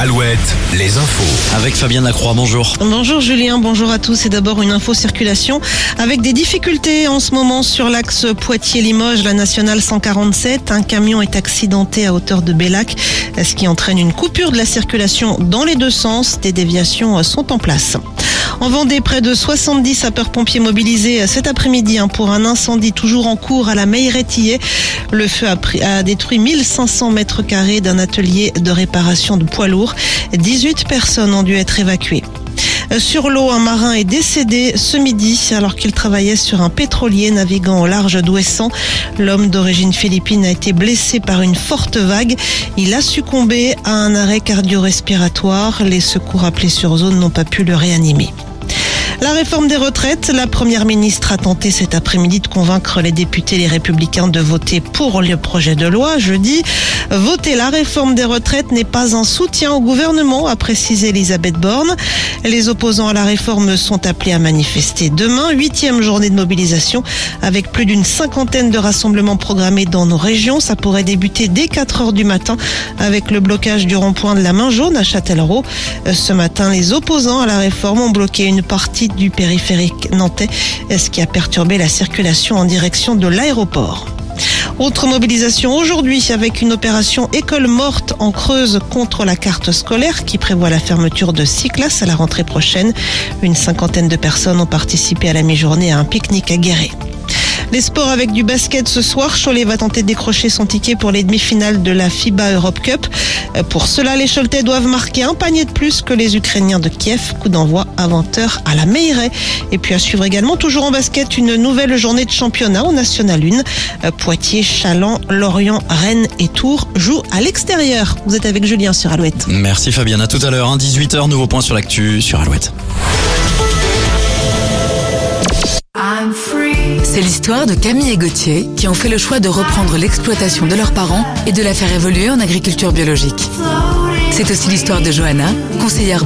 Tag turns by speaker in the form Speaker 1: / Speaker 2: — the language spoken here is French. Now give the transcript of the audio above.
Speaker 1: Alouette, les infos.
Speaker 2: Avec Fabien Lacroix, bonjour.
Speaker 3: Bonjour Julien, bonjour à tous. Et d'abord une info circulation avec des difficultés en ce moment sur l'axe Poitiers-Limoges, la nationale 147. Un camion est accidenté à hauteur de Bellac, ce qui entraîne une coupure de la circulation dans les deux sens. Des déviations sont en place. En Vendée, près de 70 sapeurs-pompiers mobilisés cet après-midi hein, pour un incendie toujours en cours à la Meilleretillé. Le feu a détruit 1500 mètres carrés d'un atelier de réparation de poids lourds. 18 personnes ont dû être évacuées. Euh, Sur l'eau, un marin est décédé ce midi alors qu'il travaillait sur un pétrolier naviguant au large d'Ouessant. L'homme d'origine philippine a été blessé par une forte vague. Il a succombé à un arrêt cardio-respiratoire. Les secours appelés sur zone n'ont pas pu le réanimer. La réforme des retraites, la première ministre a tenté cet après-midi de convaincre les députés les républicains de voter pour le projet de loi jeudi. Voter la réforme des retraites n'est pas un soutien au gouvernement, a précisé Elisabeth Borne. Les opposants à la réforme sont appelés à manifester demain, huitième journée de mobilisation, avec plus d'une cinquantaine de rassemblements programmés dans nos régions. Ça pourrait débuter dès 4 heures du matin avec le blocage du rond-point de la main jaune à Châtellerault. Euh, Ce matin, les opposants à la réforme ont bloqué une partie du périphérique nantais, ce qui a perturbé la circulation en direction de l'aéroport. Autre mobilisation aujourd'hui avec une opération école morte en Creuse contre la carte scolaire qui prévoit la fermeture de six classes à la rentrée prochaine. Une cinquantaine de personnes ont participé à la mi-journée à un pique-nique à Guéret. Les sports avec du basket ce soir. Cholet va tenter de décrocher son ticket pour les demi-finales de la FIBA Europe Cup. Euh, Pour cela, les Choletais doivent marquer un panier de plus que les Ukrainiens de Kiev. Coup d'envoi à 20h à la Meilleray. Et puis à suivre également, toujours en basket, une nouvelle journée de championnat au National 1. Euh, Poitiers, Chaland, Lorient, Rennes et Tours jouent à l'extérieur. Vous êtes avec Julien sur Alouette.
Speaker 2: Merci Fabien, à tout à l'heure, hein, 18h, nouveau point sur l'actu sur Alouette.
Speaker 4: C'est l'histoire de Camille et Gauthier qui ont fait le choix de reprendre l'exploitation de leurs parents et de la faire évoluer en agriculture biologique. C'est aussi l'histoire de Johanna, conseillère